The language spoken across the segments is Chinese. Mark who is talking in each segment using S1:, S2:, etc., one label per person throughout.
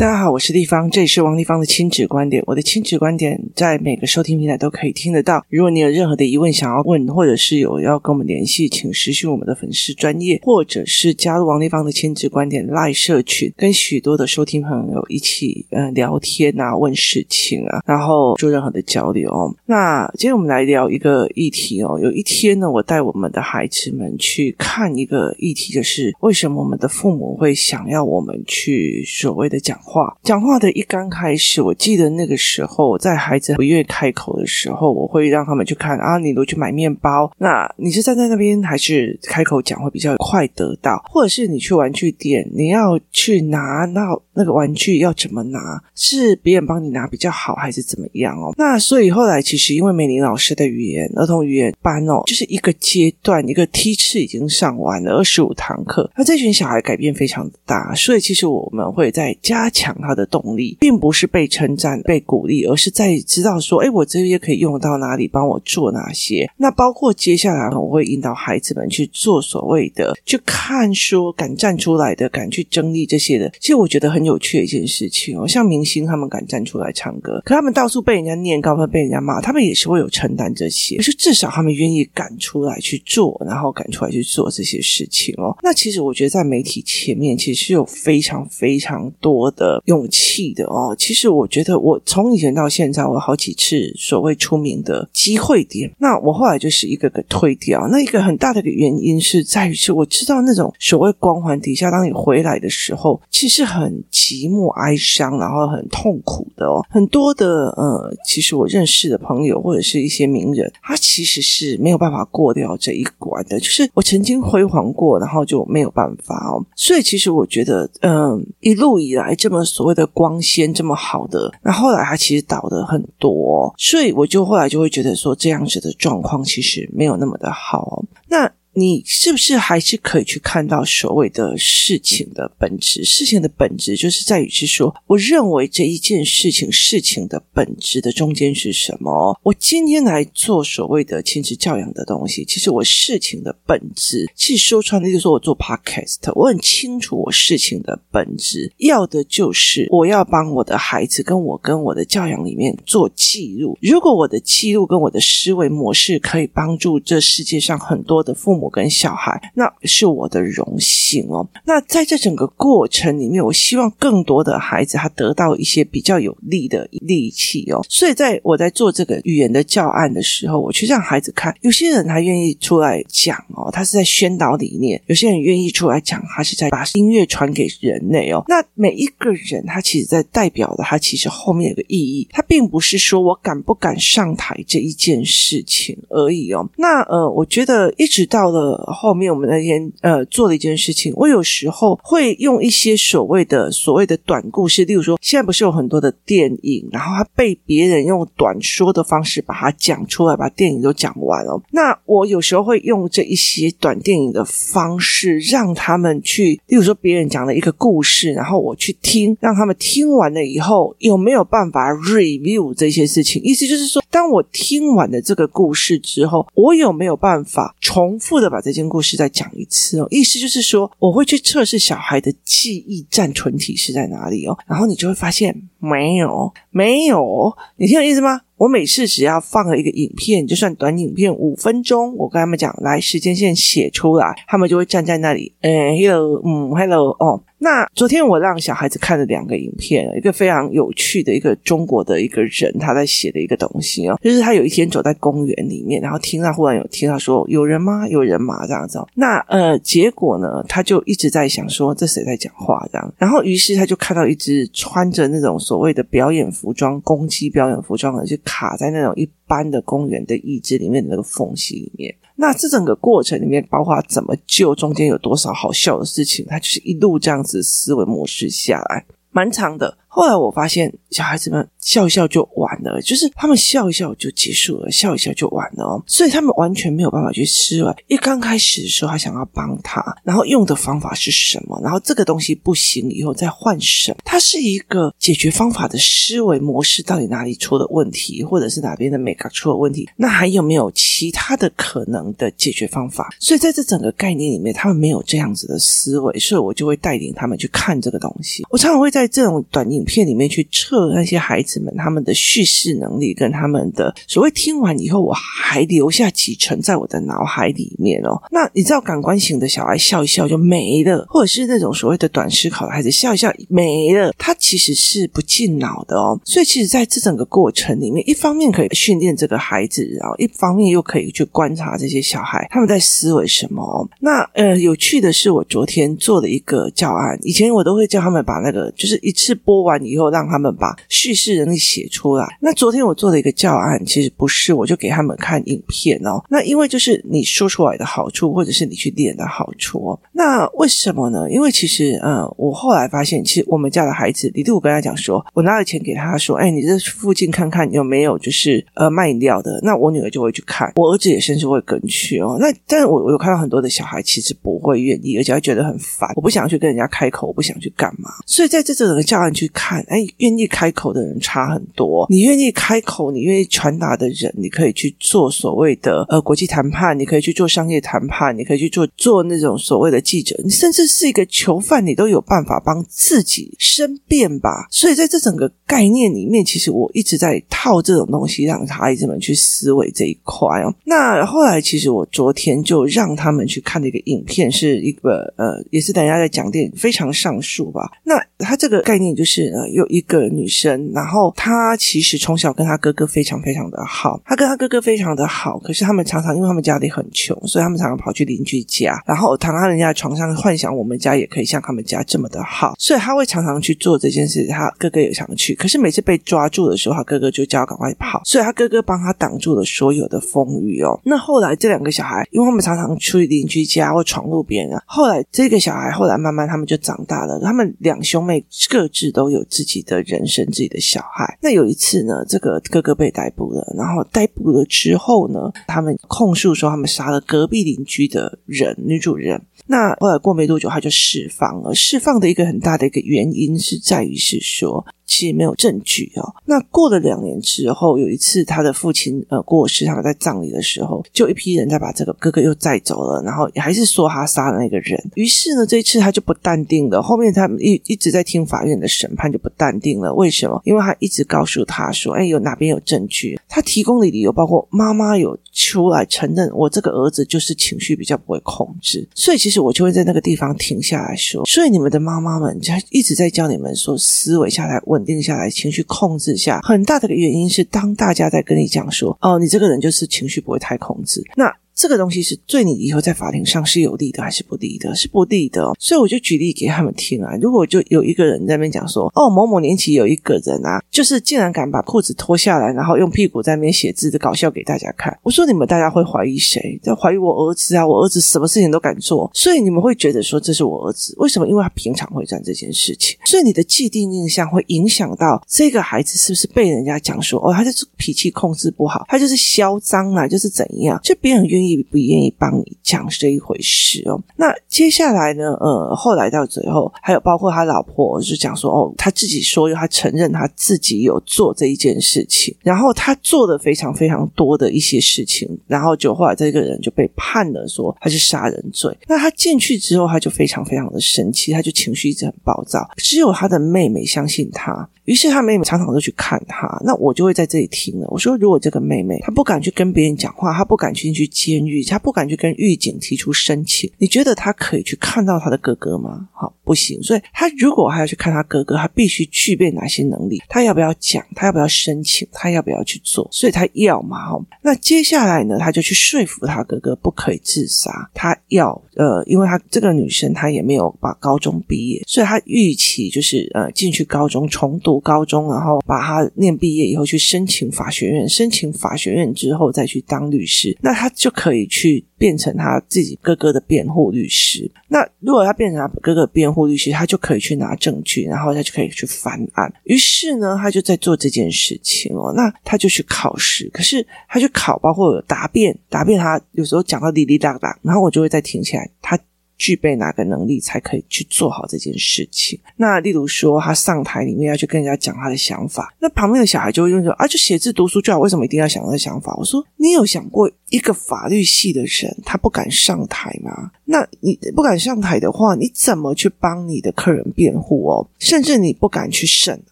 S1: 大家好，我是丽芳，这里是王丽芳的亲子观点。我的亲子观点在每个收听平台都可以听得到。如果你有任何的疑问想要问，或者是有要跟我们联系，请私讯我们的粉丝专业，或者是加入王丽芳的亲子观点 Live 社群，跟许多的收听朋友一起呃聊天啊，问事情啊，然后做任何的交流。那今天我们来聊一个议题哦。有一天呢，我带我们的孩子们去看一个议题，就是为什么我们的父母会想要我们去所谓的讲。话讲话的一刚开始，我记得那个时候，在孩子不愿意开口的时候，我会让他们去看啊，你如果去买面包，那你是站在那边，还是开口讲会比较快得到？或者是你去玩具店，你要去拿到那个玩具要怎么拿？是别人帮你拿比较好，还是怎么样哦？那所以后来其实因为美玲老师的语言儿童语言班哦，就是一个阶段一个梯次已经上完了二十五堂课，那这群小孩改变非常大，所以其实我们会在加强。他的动力，并不是被称赞、被鼓励，而是在知道说：“哎，我这些可以用到哪里，帮我做哪些。”那包括接下来我会引导孩子们去做所谓的去看书敢站出来的、敢去争议这些的。其实我觉得很有趣的一件事情哦，像明星他们敢站出来唱歌，可他们到处被人家念高分、被人家骂，他们也是会有承担这些，可是至少他们愿意敢出来去做，然后敢出来去做这些事情哦。那其实我觉得在媒体前面，其实是有非常非常多的。勇气的哦，其实我觉得我从以前到现在，我好几次所谓出名的机会点，那我后来就是一个个推掉。那一个很大的一个原因是在于是我知道那种所谓光环底下，当你回来的时候，其实很寂寞、哀伤，然后很痛苦的哦。很多的呃，其实我认识的朋友或者是一些名人，他其实是没有办法过掉这一关的。就是我曾经辉煌过，然后就没有办法哦。所以其实我觉得，嗯、一路以来这么。所谓的光纤这么好的，那后来他其实倒的很多，所以我就后来就会觉得说，这样子的状况其实没有那么的好。那。你是不是还是可以去看到所谓的事情的本质？事情的本质就是在于是说，我认为这一件事情事情的本质的中间是什么？我今天来做所谓的亲子教养的东西，其实我事情的本质，其实说穿了就是我做 podcast，我很清楚我事情的本质，要的就是我要帮我的孩子跟我跟我的教养里面做记录。如果我的记录跟我的思维模式可以帮助这世界上很多的父母。我跟小孩，那是我的荣幸哦。那在这整个过程里面，我希望更多的孩子他得到一些比较有力的利器哦。所以在我在做这个语言的教案的时候，我去让孩子看，有些人他愿意出来讲哦，他是在宣导理念；有些人愿意出来讲，他是在把音乐传给人类哦。那每一个人他其实在代表的，他其实后面有个意义，他并不是说我敢不敢上台这一件事情而已哦。那呃，我觉得一直到。了，后面我们那天呃做了一件事情，我有时候会用一些所谓的所谓的短故事，例如说，现在不是有很多的电影，然后他被别人用短说的方式把它讲出来，把电影都讲完了。那我有时候会用这一些短电影的方式，让他们去，例如说别人讲了一个故事，然后我去听，让他们听完了以后有没有办法 review 这些事情？意思就是说，当我听完了这个故事之后，我有没有办法重复的把这件故事再讲一次哦，意思就是说，我会去测试小孩的记忆暂存体是在哪里哦，然后你就会发现没有，没有，你听我意思吗？我每次只要放了一个影片，就算短影片五分钟，我跟他们讲，来时间线写出来，他们就会站在那里，嗯，hello，嗯，hello，哦。那昨天我让小孩子看了两个影片，一个非常有趣的一个中国的一个人他在写的一个东西哦，就是他有一天走在公园里面，然后听到忽然有听到说有人吗？有人吗？这样子。那呃，结果呢，他就一直在想说这谁在讲话这样，然后于是他就看到一只穿着那种所谓的表演服装、攻击表演服装而是卡在那种一般的公园的意志里面的那个缝隙里面。那这整个过程里面，包括怎么救，中间有多少好笑的事情，他就是一路这样子思维模式下来，蛮长的。后来我发现，小孩子们笑一笑就完了，就是他们笑一笑就结束了，笑一笑就完了哦。所以他们完全没有办法去思维。一刚开始的时候，他想要帮他，然后用的方法是什么？然后这个东西不行，以后再换什么？它是一个解决方法的思维模式，到底哪里出了问题，或者是哪边的美感出了问题？那还有没有其他的可能的解决方法？所以在这整个概念里面，他们没有这样子的思维，所以我就会带领他们去看这个东西。我常常会在这种短影影片里面去测那些孩子们他们的叙事能力跟他们的所谓听完以后我还留下几层在我的脑海里面哦。那你知道感官型的小孩笑一笑就没了，或者是那种所谓的短思考的孩子笑一笑没了，他其实是不进脑的哦。所以其实在这整个过程里面，一方面可以训练这个孩子，然后一方面又可以去观察这些小孩他们在思维什么。那呃，有趣的是，我昨天做了一个教案，以前我都会叫他们把那个就是一次播完以后，让他们把叙事能力写出来。那昨天我做了一个教案，其实不是，我就给他们看影片哦。那因为就是你说出来的好处，或者是你去练的好处哦。那为什么呢？因为其实呃，我后来发现，其实我们家的孩子，李杜，我跟他讲说，我拿了钱给他说，哎，你这附近看看有没有就是呃卖饮料的。那我女儿就会去看，我儿子也甚至会跟去哦。那但是我我有看到很多的小孩其实不会愿意，而且会觉得很烦。我不想去跟人家开口，我不想去干嘛。所以在这整个教案去，看哎，愿意开口的人差很多。你愿意开口，你愿意传达的人，你可以去做所谓的呃国际谈判，你可以去做商业谈判，你可以去做做那种所谓的记者，你甚至是一个囚犯，你都有办法帮自己申辩吧。所以在这整个概念里面，其实我一直在套这种东西，让孩子们去思维这一块哦。那后来，其实我昨天就让他们去看的一个影片，是一个呃，也是等一下在讲电影，非常上述吧。那他这个概念就是呃，有一个女生，然后她其实从小跟她哥哥非常非常的好，她跟她哥哥非常的好，可是他们常常因为他们家里很穷，所以他们常常跑去邻居家，然后躺在人家的床上，幻想我们家也可以像他们家这么的好，所以他会常常去做这件事。他哥哥也想去，可是每次被抓住的时候，他哥哥就叫他赶快跑，所以他哥哥帮他挡住了所有的风雨哦。那后来这两个小孩，因为他们常常去邻居家或闯入别人，后来这个小孩后来慢慢他们就长大了，他们两兄妹各自都有自己的人生，自己的小孩。那有一次呢，这个哥哥被逮捕了，然后逮捕了之后呢，他们控诉说他们杀了隔壁邻居的人，女主人。那后来过没多久，他就释放了。释放的一个很大的一个原因是在于是说。其实没有证据哦。那过了两年之后，有一次他的父亲呃过世，他们在葬礼的时候，就一批人在把这个哥哥又载走了，然后还是说他杀了那个人。于是呢，这一次他就不淡定了。后面他们一一直在听法院的审判，就不淡定了。为什么？因为他一直告诉他说：“哎，有哪边有证据？”他提供的理由包括妈妈有出来承认，我这个儿子就是情绪比较不会控制。所以其实我就会在那个地方停下来说：“所以你们的妈妈们就一直在教你们说，思维下来问。”稳定下来，情绪控制下，很大的一个原因是，当大家在跟你讲说：“哦，你这个人就是情绪不会太控制。”那这个东西是对你以后在法庭上是有利的还是不利的？是不利的。所以我就举例给他们听啊。如果就有一个人在那边讲说：“哦，某某年级有一个人啊，就是竟然敢把裤子脱下来，然后用屁股在那边写字的搞笑给大家看。”我说：“你们大家会怀疑谁？在怀疑我儿子啊？我儿子什么事情都敢做，所以你们会觉得说这是我儿子。为什么？因为他平常会干这件事情。所以你的既定印象会影响到这个孩子是不是被人家讲说：哦，他就是脾气控制不好，他就是嚣张啊，就是怎样？就别人愿意。不愿意帮你讲这一回事哦。那接下来呢？呃，后来到最后，还有包括他老婆就讲说，哦，他自己说，他承认他自己有做这一件事情，然后他做的非常非常多的一些事情，然后就后来这个人就被判了，说他是杀人罪。那他进去之后，他就非常非常的生气，他就情绪一直很暴躁。只有他的妹妹相信他，于是他妹妹常常都去看他。那我就会在这里听了。我说，如果这个妹妹她不敢去跟别人讲话，她不敢去去监狱。他不敢去跟狱警提出申请，你觉得他可以去看到他的哥哥吗？好，不行。所以他如果还要去看他哥哥，他必须具备哪些能力？他要不要讲？他要不要申请？他要不要去做？所以他要嘛？哈，那接下来呢？他就去说服他哥哥不可以自杀。他要呃，因为他这个女生她也没有把高中毕业，所以他预期就是呃进去高中重读高中，然后把他念毕业以后去申请法学院，申请法学院之后再去当律师。那他就可以去变成他自己哥哥的辩护律师。那如果他变成他哥哥辩护律师，他就可以去拿证据，然后他就可以去翻案。于是呢，他就在做这件事情哦。那他就去考试，可是他去考，包括答辩，答辩他有时候讲到滴滴答答，然后我就会再停下来，他。具备哪个能力才可以去做好这件事情？那例如说，他上台里面要去跟人家讲他的想法，那旁边的小孩就会用说：“啊，就写字读书就好，为什么一定要想他的想法？”我说：“你有想过一个法律系的人，他不敢上台吗？那你不敢上台的话，你怎么去帮你的客人辩护哦？甚至你不敢去审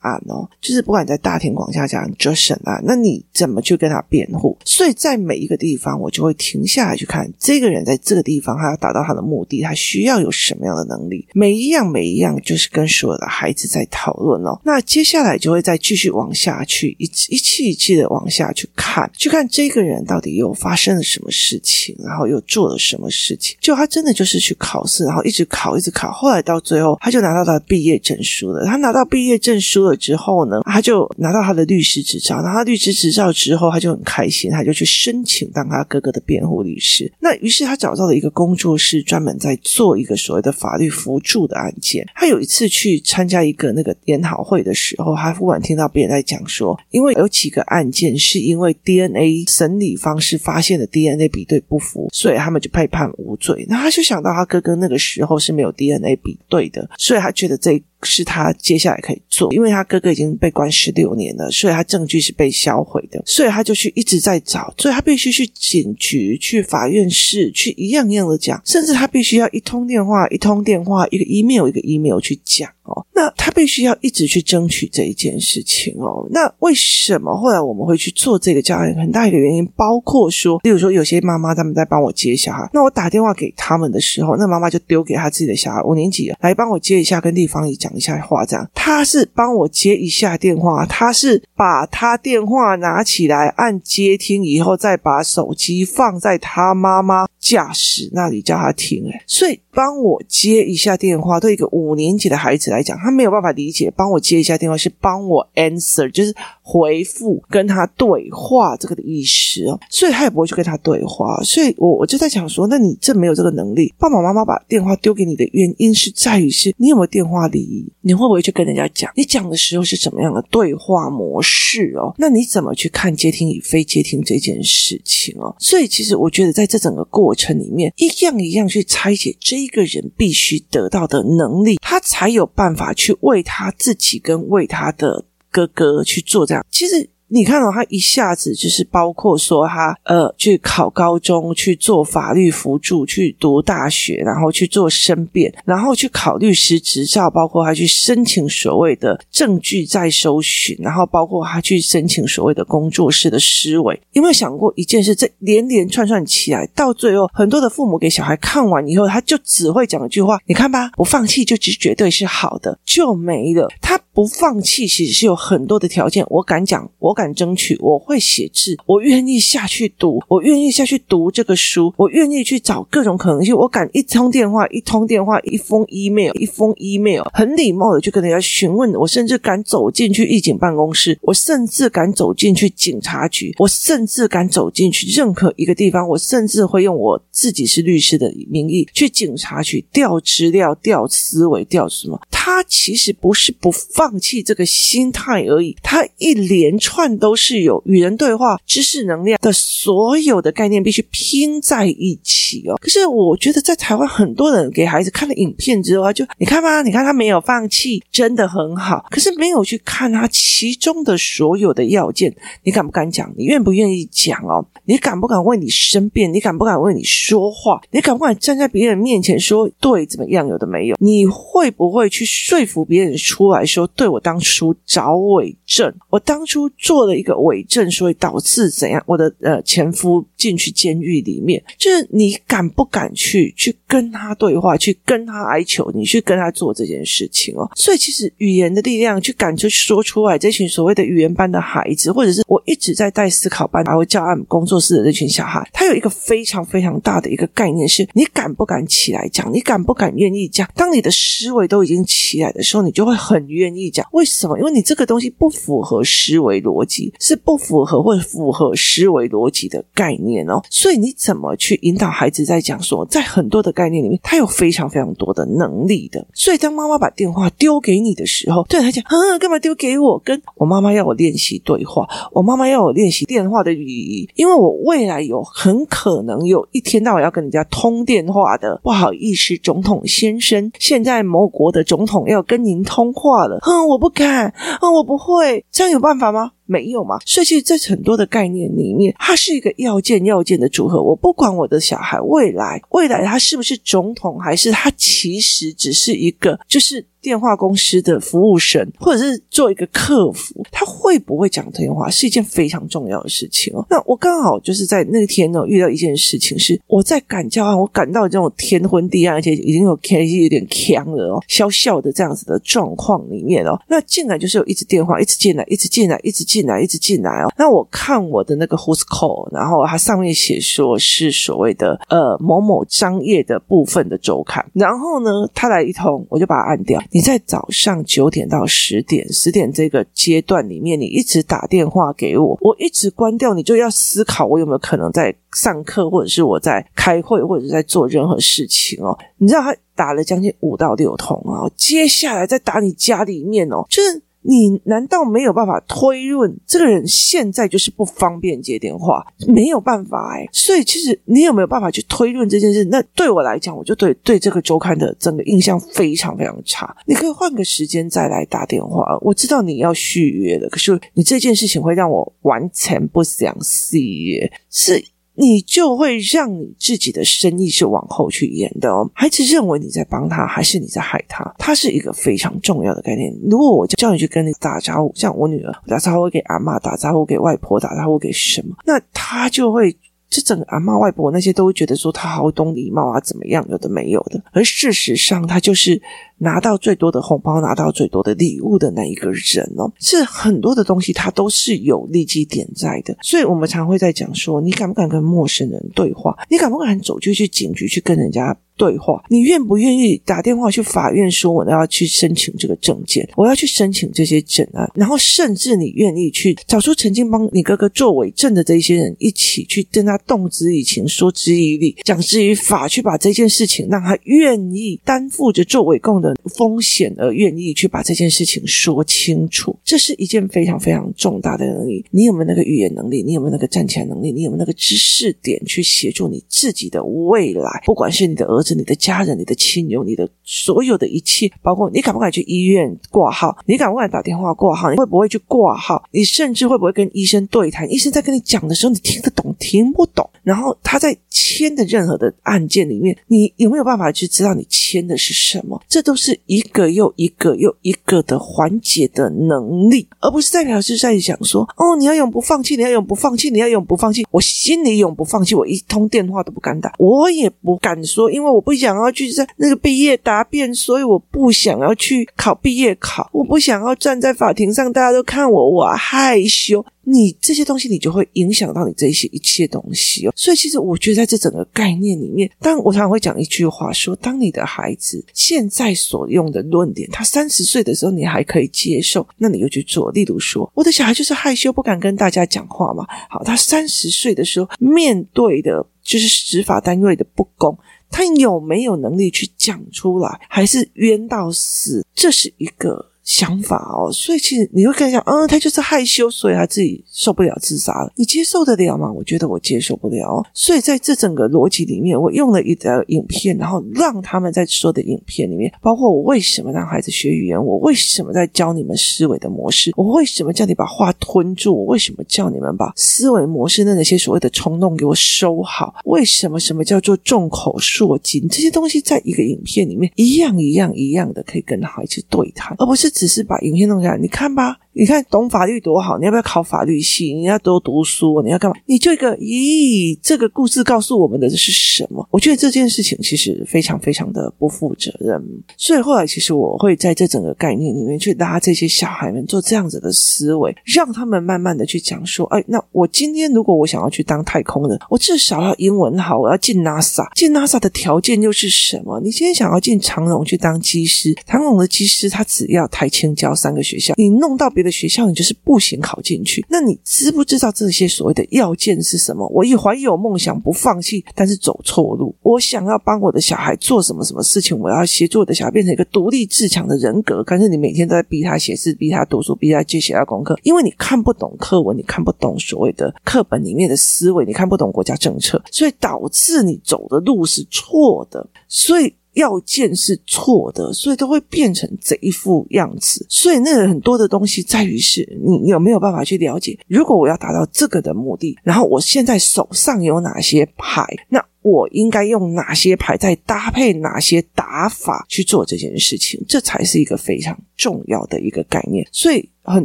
S1: 案哦，就是不敢在大庭广下讲就审案，那你怎么去跟他辩护？所以在每一个地方，我就会停下来去看这个人在这个地方，他要达到他的目的，他。需要有什么样的能力？每一样每一样，就是跟所有的孩子在讨论哦。那接下来就会再继续往下去，一一气一气的往下去看，去看这个人到底又发生了什么事情，然后又做了什么事情。就他真的就是去考试，然后一直考，一直考，后来到最后，他就拿到他的毕业证书了。他拿到毕业证书了之后呢，他就拿到他的律师执照。拿到律师执照之后，他就很开心，他就去申请当他哥哥的辩护律师。那于是他找到了一个工作室，专门在。做一个所谓的法律辅助的案件，他有一次去参加一个那个研讨会的时候，他忽然听到别人在讲说，因为有几个案件是因为 DNA 审理方式发现的 DNA 比对不符，所以他们就被判无罪。那他就想到他哥哥那个时候是没有 DNA 比对的，所以他觉得这。是他接下来可以做，因为他哥哥已经被关十六年了，所以他证据是被销毁的，所以他就去一直在找，所以他必须去警局、去法院室、去一样一样的讲，甚至他必须要一通电话、一通电话、一个 email、一个 email 去讲。哦，那他必须要一直去争取这一件事情哦。那为什么后来我们会去做这个教案？很大一个原因，包括说，例如说，有些妈妈他们在帮我接小孩，那我打电话给他们的时候，那妈妈就丢给他自己的小孩五年级，来帮我接一下，跟地方也讲一下话，这样。他是帮我接一下电话，他是把他电话拿起来按接听以后，再把手机放在他妈妈驾驶那里叫他听。哎，所以帮我接一下电话，对一个五年级的孩子来。来讲，他没有办法理解，帮我接一下电话是帮我 answer，就是回复跟他对话这个的意思哦，所以他也不会去跟他对话，所以我我就在想说，那你这没有这个能力，爸爸妈妈把电话丢给你的原因是在于是你有没有电话礼仪，你会不会去跟人家讲，你讲的时候是怎么样的对话模式哦？那你怎么去看接听与非接听这件事情哦？所以其实我觉得在这整个过程里面，一样一样去拆解这一个人必须得到的能力，他才有办法。去为他自己跟为他的哥哥去做这样，其实。你看到、哦、他一下子就是包括说他呃去考高中，去做法律辅助，去读大学，然后去做申辩，然后去考律师执照，包括他去申请所谓的证据再搜寻，然后包括他去申请所谓的工作室的思维。有没有想过一件事？这连连串串起来，到最后很多的父母给小孩看完以后，他就只会讲一句话：你看吧，不放弃就绝对是好的，就没了。他不放弃其实是有很多的条件，我敢讲，我。敢争取，我会写字，我愿意下去读，我愿意下去读这个书，我愿意去找各种可能性。我敢一通电话，一通电话，一封 email，一封 email，很礼貌的去跟人家询问。我甚至敢走进去狱警办公室，我甚至敢走进去警察局，我甚至敢走进去任何一个地方。我甚至会用我自己是律师的名义去警察局调资料、调思维、调什么。他其实不是不放放弃这个心态而已，他一连串。都是有与人对话、知识能量的所有的概念必须拼在一起哦。可是我觉得在台湾很多人给孩子看了影片之后，就你看吧，你看他没有放弃，真的很好。可是没有去看他其中的所有的要件，你敢不敢讲？你愿不愿意讲哦？你敢不敢为你申辩？你敢不敢为你说话？你敢不敢站在别人面前说对怎么样？有的没有？你会不会去说服别人出来说对我当初找伪证，我当初做。了一个伪证，所以导致怎样？我的呃前夫进去监狱里面，就是你敢不敢去去跟他对话，去跟他哀求，你去跟他做这件事情哦。所以其实语言的力量，去敢去说出来，这群所谓的语言班的孩子，或者是我一直在带思考班，还会教案工作室的这群小孩，他有一个非常非常大的一个概念是：你敢不敢起来讲？你敢不敢愿意讲？当你的思维都已经起来的时候，你就会很愿意讲。为什么？因为你这个东西不符合思维逻辑，是不符合或符合思维逻辑的概念哦。所以你怎么去引导孩子在讲说，在很多的概念里面，他有非常非常多的能力的。所以当妈妈把电话丢给你的时候，对他讲，啊，干嘛丢给我？跟我妈妈要我练习对话，我妈妈要我练习电话的语义，因为我未来有很可能有一天到晚要跟人家通电话的。不好意思，总统先生，现在某国的总统要跟您通话了。嗯，我不敢，嗯，我不会，这样有办法吗？没有嘛？所以其实在很多的概念里面，它是一个要件要件的组合。我不管我的小孩未来未来他是不是总统，还是他其实只是一个就是。电话公司的服务生，或者是做一个客服，他会不会讲电话是一件非常重要的事情哦。那我刚好就是在那天呢遇到一件事情，是我在赶教案，我赶到这种天昏地暗，而且已经有天气有点呛了哦，笑笑的这样子的状况里面哦，那进来就是有一直电话，一直进来，一直进来，一直进进来，一直进来哦。那我看我的那个 Who's Call，然后它上面写说是所谓的呃某某商业的部分的周刊，然后呢，他来一通，我就把它按掉。你在早上九点到十点，十点这个阶段里面，你一直打电话给我，我一直关掉，你就要思考我有没有可能在上课，或者是我在开会，或者是在做任何事情哦。你知道他打了将近五到六通啊，接下来再打你家里面哦，就是。你难道没有办法推论这个人现在就是不方便接电话？没有办法哎，所以其实你有没有办法去推论这件事？那对我来讲，我就对对这个周刊的整个印象非常非常差。你可以换个时间再来打电话，我知道你要续约的，可是你这件事情会让我完全不想续约，是。你就会让你自己的生意是往后去延的哦。孩子认为你在帮他，还是你在害他？他是一个非常重要的概念。如果我叫你去跟你打招呼，像我女儿打招呼给阿妈，打招呼给外婆，打招呼给什么，那他就会。这整个阿嬷、外婆那些都会觉得说他好懂礼貌啊，怎么样？有的没有的。而事实上，他就是拿到最多的红包、拿到最多的礼物的那一个人哦。是很多的东西，他都是有利基点在的。所以我们常会在讲说，你敢不敢跟陌生人对话？你敢不敢走就去警局去跟人家？对话，你愿不愿意打电话去法院说我要去申请这个证件，我要去申请这些证啊？然后甚至你愿意去找出曾经帮你哥哥作伪证的这些人，一起去跟他动之以情、说之以理、讲之以法，去把这件事情让他愿意担负着作伪供的风险，而愿意去把这件事情说清楚。这是一件非常非常重大的能力。你有没有那个语言能力？你有没有那个站起来能力？你有没有那个知识点去协助你自己的未来？不管是你的儿子。是你的家人、你的亲友、你的所有的一切，包括你敢不敢去医院挂号？你敢不敢打电话挂号？你会不会去挂号？你甚至会不会跟医生对谈？医生在跟你讲的时候，你听得懂听不懂？然后他在签的任何的案件里面，你有没有办法去知道你签的是什么？这都是一个又一个又一个的缓解的能力，而不是代表是在讲说哦，你要永不放弃，你要永不放弃，你要永不放弃。我心里永不放弃，我一通电话都不敢打，我也不敢说，因为我。我不想要去在那个毕业答辩，所以我不想要去考毕业考。我不想要站在法庭上，大家都看我，我害羞。你这些东西，你就会影响到你这些一切东西哦。所以，其实我觉得在这整个概念里面，当我常常会讲一句话说：当你的孩子现在所用的论点，他三十岁的时候你还可以接受，那你就去做。例如说，我的小孩就是害羞，不敢跟大家讲话嘛。好，他三十岁的时候面对的就是执法单位的不公。他有没有能力去讲出来，还是冤到死？这是一个。想法哦，所以其实你会跟他讲，嗯，他就是害羞，所以他自己受不了自杀了。你接受得了吗？我觉得我接受不了。所以在这整个逻辑里面，我用了一个影片，然后让他们在说的影片里面，包括我为什么让孩子学语言，我为什么在教你们思维的模式，我为什么叫你把话吞住，我为什么叫你们把思维模式的那些所谓的冲动给我收好，为什么什么叫做众口铄金，这些东西在一个影片里面一样一样一样的可以跟孩子对谈，而不是。只是把影片弄下来，你看吧。你看懂法律多好，你要不要考法律系？你要多读书，你要干嘛？你就一个，咦，这个故事告诉我们的是什么？我觉得这件事情其实非常非常的不负责任。所以后来，其实我会在这整个概念里面去拉这些小孩们做这样子的思维，让他们慢慢的去讲说，哎，那我今天如果我想要去当太空人，我至少要英文好，我要进 NASA。进 NASA 的条件又是什么？你今天想要进长荣去当机师，长荣的机师他只要台清交三个学校，你弄到别的学校，你就是不行考进去。那你知不知道这些所谓的要件是什么？我一怀有梦想不放弃，但是走错路。我想要帮我的小孩做什么什么事情，我要协助我的小孩变成一个独立自强的人格。可是你每天都在逼他写字，逼他读书，逼他去写他功课，因为你看不懂课文，你看不懂所谓的课本里面的思维，你看不懂国家政策，所以导致你走的路是错的。所以。要件是错的，所以都会变成这一副样子。所以那个很多的东西在于是你有没有办法去了解，如果我要达到这个的目的，然后我现在手上有哪些牌，那我应该用哪些牌，再搭配哪些打法去做这件事情，这才是一个非常重要的一个概念。所以。很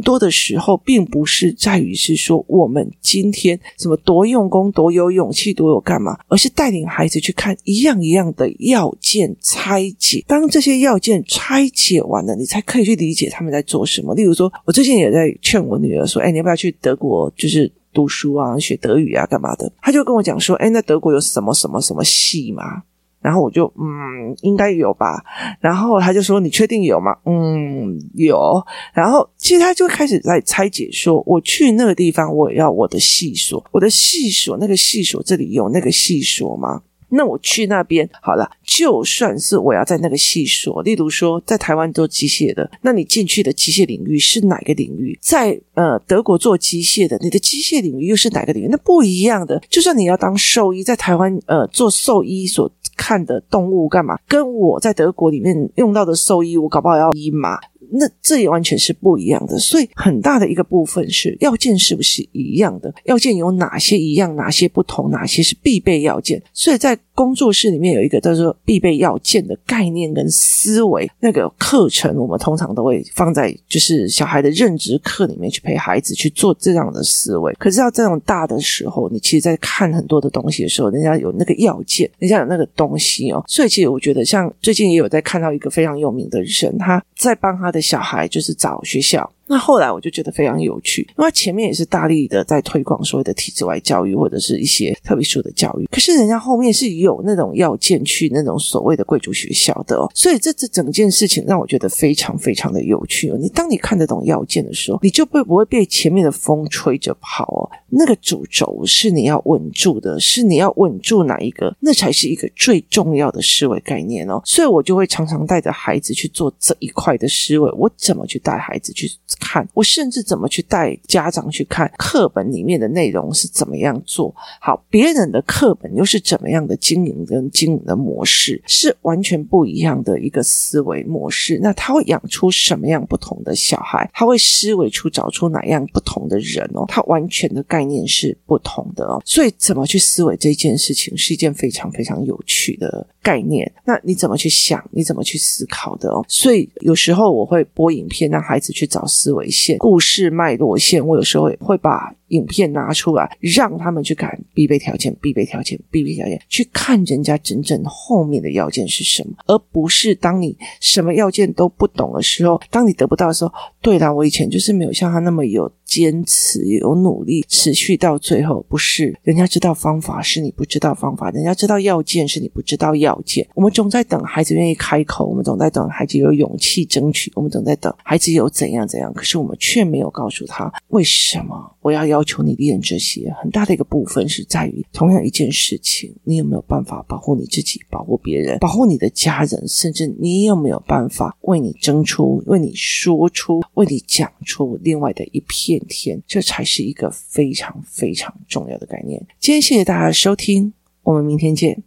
S1: 多的时候，并不是在于是说我们今天什么多用功、多有勇气、多有干嘛，而是带领孩子去看一样一样的要件拆解。当这些要件拆解完了，你才可以去理解他们在做什么。例如说，我最近也在劝我女儿说：“哎，你要不要去德国，就是读书啊，学德语啊，干嘛的？”她就跟我讲说：“哎，那德国有什么什么什么系吗？”然后我就嗯，应该有吧。然后他就说：“你确定有吗？”嗯，有。然后其实他就开始在拆解说：“我去那个地方，我也要我的系所，我的系所那个系所这里有那个系所吗？那我去那边好了，就算是我要在那个系所，例如说在台湾做机械的，那你进去的机械领域是哪个领域？在呃德国做机械的，你的机械领域又是哪个领域？那不一样的。就算你要当兽医，在台湾呃做兽医所。”看的动物干嘛？跟我在德国里面用到的兽医，我搞不好要医嘛。那这也完全是不一样的，所以很大的一个部分是要件是不是一样的？要件有哪些一样，哪些不同，哪些是必备要件？所以在工作室里面有一个叫做必备要件的概念跟思维，那个课程我们通常都会放在就是小孩的认知课里面去陪孩子去做这样的思维。可是到这种大的时候，你其实在看很多的东西的时候，人家有那个要件，人家有那个东西哦。所以其实我觉得，像最近也有在看到一个非常有名的人，他在帮他的小孩就是找学校。那后来我就觉得非常有趣，因为前面也是大力的在推广所谓的体制外教育或者是一些特别殊的教育，可是人家后面是有那种要件去那种所谓的贵族学校的哦，所以这这整件事情让我觉得非常非常的有趣哦。你当你看得懂要件的时候，你就会不会被前面的风吹着跑哦。那个主轴是你要稳住的，是你要稳住哪一个，那才是一个最重要的思维概念哦。所以我就会常常带着孩子去做这一块的思维，我怎么去带孩子去。看我甚至怎么去带家长去看课本里面的内容是怎么样做好，别人的课本又是怎么样的经营跟经营的模式是完全不一样的一个思维模式。那他会养出什么样不同的小孩？他会思维出找出哪样不同的人哦？他完全的概念是不同的哦。所以怎么去思维这件事情是一件非常非常有趣的概念。那你怎么去想？你怎么去思考的哦？所以有时候我会播影片让孩子去找思维线、故事脉络线，我有时候也会把。影片拿出来，让他们去看必备条件、必备条件、必备条件，去看人家真正后面的要件是什么，而不是当你什么要件都不懂的时候，当你得不到的时候，对啦，我以前就是没有像他那么有坚持、有努力，持续到最后，不是人家知道方法，是你不知道方法；人家知道要件，是你不知道要件。我们总在等孩子愿意开口，我们总在等孩子有勇气争取，我们总在等孩子有怎样怎样，可是我们却没有告诉他为什么我要要。求你练这些，很大的一个部分是在于，同样一件事情，你有没有办法保护你自己、保护别人、保护你的家人，甚至你有没有办法为你争出、为你说出、为你讲出另外的一片天？这才是一个非常非常重要的概念。今天谢谢大家的收听，我们明天见。